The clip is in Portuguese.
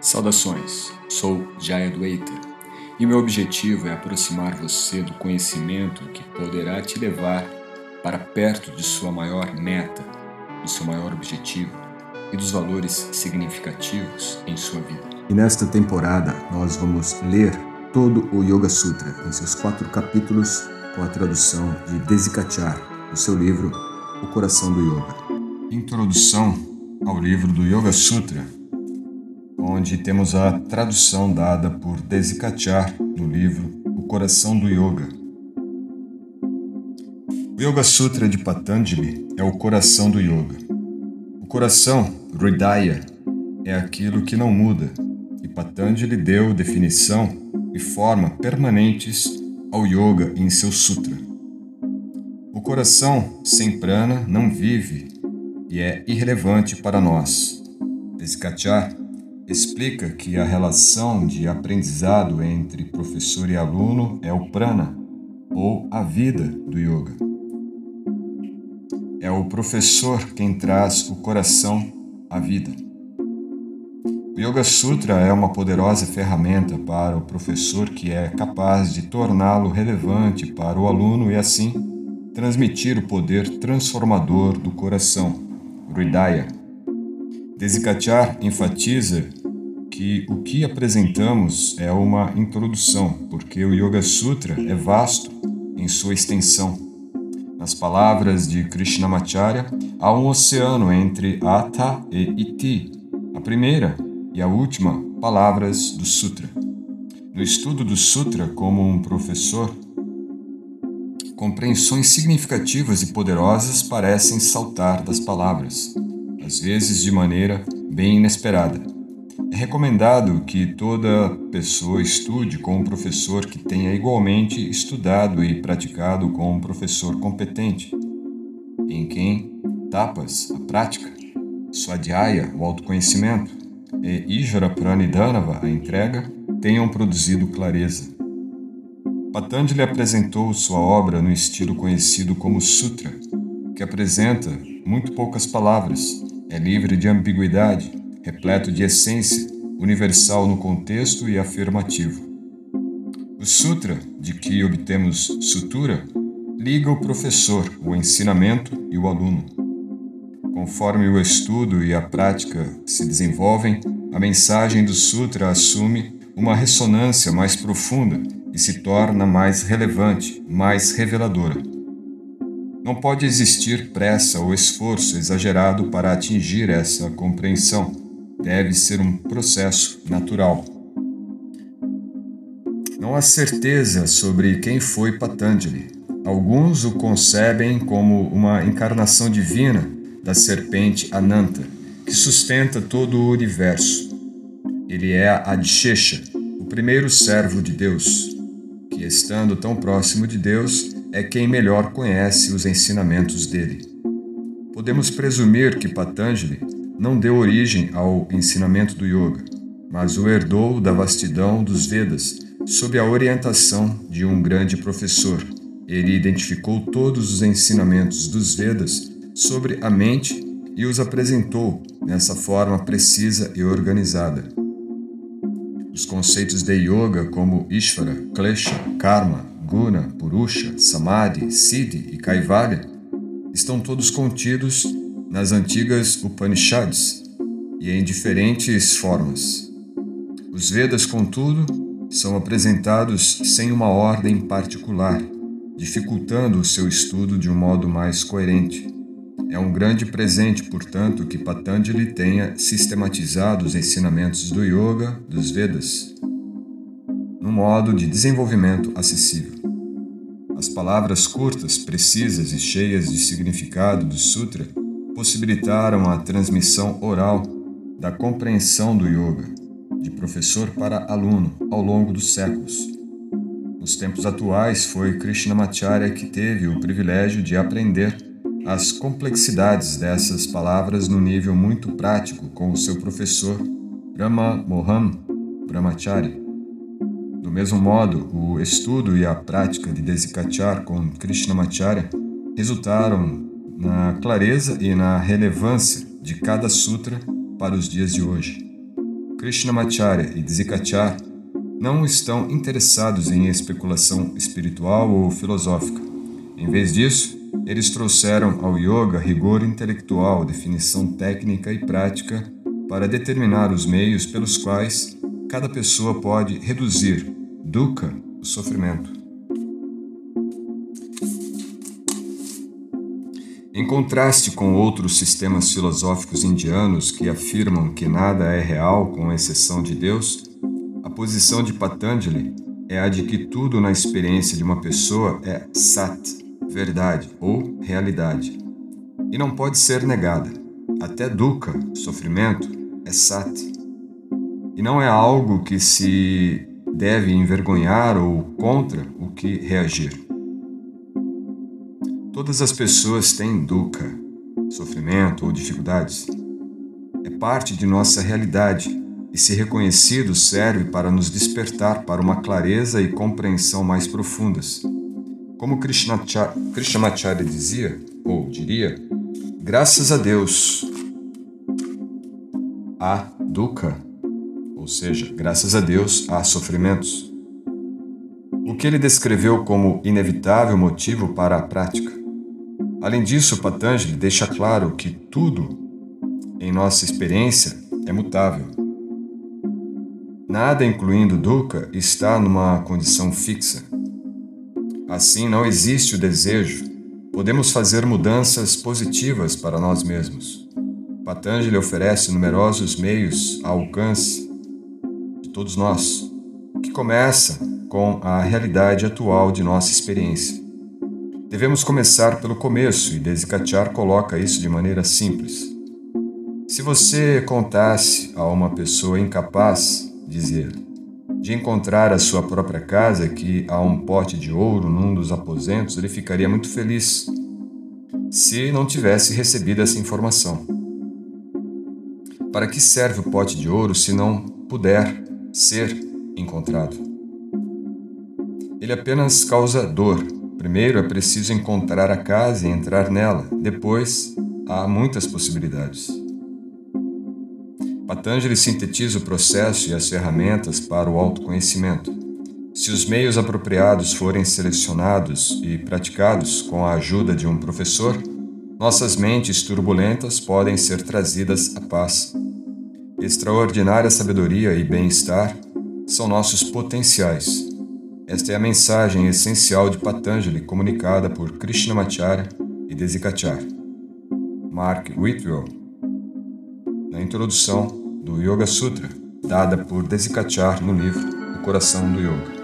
Saudações, sou Jaya Dweita e meu objetivo é aproximar você do conhecimento que poderá te levar para perto de sua maior meta, do seu maior objetivo e dos valores significativos em sua vida. E nesta temporada nós vamos ler todo o Yoga Sutra em seus quatro capítulos com a tradução de Desikachar, do seu livro O Coração do Yoga. Introdução ao livro do Yoga Sutra onde temos a tradução dada por Desikachar no livro O Coração do Yoga. O Yoga Sutra de Patanjali é o coração do yoga. O coração, Hridaya, é aquilo que não muda, e Patanjali deu definição e forma permanentes ao yoga em seu sutra. O coração sem prana não vive e é irrelevante para nós. Desikachar explica que a relação de aprendizado entre professor e aluno é o prana, ou a vida do yoga. É o professor quem traz o coração à vida. O Yoga Sutra é uma poderosa ferramenta para o professor que é capaz de torná-lo relevante para o aluno e assim transmitir o poder transformador do coração, Hridaya. Desikachar enfatiza que o que apresentamos é uma introdução, porque o Yoga Sutra é vasto em sua extensão. Nas palavras de Krishnamacharya, há um oceano entre Ata e Iti, a primeira e a última palavras do Sutra. No estudo do Sutra como um professor, compreensões significativas e poderosas parecem saltar das palavras, às vezes de maneira bem inesperada. É recomendado que toda pessoa estude com um professor que tenha igualmente estudado e praticado com um professor competente, em quem tapas, a prática, swadhyaya, o autoconhecimento, e Ijvara Pranidhanava, a entrega, tenham produzido clareza. Patanjali apresentou sua obra no estilo conhecido como Sutra, que apresenta muito poucas palavras, é livre de ambiguidade repleto de essência, universal no contexto e afirmativo. O Sutra, de que obtemos sutura, liga o professor, o ensinamento e o aluno. Conforme o estudo e a prática se desenvolvem, a mensagem do Sutra assume uma ressonância mais profunda e se torna mais relevante, mais reveladora. Não pode existir pressa ou esforço exagerado para atingir essa compreensão deve ser um processo natural. Não há certeza sobre quem foi Patanjali. Alguns o concebem como uma encarnação divina da serpente Ananta, que sustenta todo o universo. Ele é Adishesha, o primeiro servo de Deus, que, estando tão próximo de Deus, é quem melhor conhece os ensinamentos dele. Podemos presumir que Patanjali não deu origem ao ensinamento do yoga, mas o herdou da vastidão dos Vedas, sob a orientação de um grande professor. Ele identificou todos os ensinamentos dos Vedas sobre a mente e os apresentou nessa forma precisa e organizada. Os conceitos de yoga como Ishvara, Klesha, Karma, Guna, Purusha, Samadhi, Siddhi e Kaivalya estão todos contidos nas antigas Upanishads e em diferentes formas. Os Vedas, contudo, são apresentados sem uma ordem particular, dificultando o seu estudo de um modo mais coerente. É um grande presente, portanto, que Patanjali tenha sistematizado os ensinamentos do Yoga dos Vedas num modo de desenvolvimento acessível. As palavras curtas, precisas e cheias de significado do Sutra possibilitaram a transmissão oral da compreensão do yoga, de professor para aluno, ao longo dos séculos. Nos tempos atuais, foi Krishnamacharya que teve o privilégio de aprender as complexidades dessas palavras no nível muito prático com o seu professor Rama Mohan Brahmacharya. Do mesmo modo, o estudo e a prática de Desikachar com Krishnamacharya resultaram na clareza e na relevância de cada sutra para os dias de hoje. Krishnamacharya e Dzikachar não estão interessados em especulação espiritual ou filosófica. Em vez disso, eles trouxeram ao yoga rigor intelectual, definição técnica e prática para determinar os meios pelos quais cada pessoa pode reduzir dukkha, o sofrimento. Em contraste com outros sistemas filosóficos indianos que afirmam que nada é real com exceção de Deus, a posição de Patanjali é a de que tudo na experiência de uma pessoa é sat, verdade ou realidade, e não pode ser negada. Até dukkha, sofrimento, é sat. E não é algo que se deve envergonhar ou contra o que reagir. Todas as pessoas têm dukkha, sofrimento ou dificuldades. É parte de nossa realidade e, se reconhecido, serve para nos despertar para uma clareza e compreensão mais profundas. Como Krishnamacharya dizia, ou diria, graças a Deus há dukkha, ou seja, graças a Deus há sofrimentos. O que ele descreveu como inevitável motivo para a prática. Além disso, Patanjali deixa claro que tudo em nossa experiência é mutável. Nada, incluindo dukkha, está numa condição fixa. Assim, não existe o desejo. Podemos fazer mudanças positivas para nós mesmos. Patanjali oferece numerosos meios ao alcance de todos nós, que começa com a realidade atual de nossa experiência. Devemos começar pelo começo e Desikachar coloca isso de maneira simples. Se você contasse a uma pessoa incapaz, diz ele, de encontrar a sua própria casa, que há um pote de ouro num dos aposentos, ele ficaria muito feliz se não tivesse recebido essa informação. Para que serve o pote de ouro se não puder ser encontrado? Ele apenas causa dor, Primeiro é preciso encontrar a casa e entrar nela, depois há muitas possibilidades. Patanjali sintetiza o processo e as ferramentas para o autoconhecimento. Se os meios apropriados forem selecionados e praticados com a ajuda de um professor, nossas mentes turbulentas podem ser trazidas à paz. Extraordinária sabedoria e bem-estar são nossos potenciais esta é a mensagem essencial de Patanjali comunicada por Krishnamacharya e Desikachar. Mark Whitwell, na introdução do Yoga Sutra, dada por Desikachar no livro O Coração do Yoga.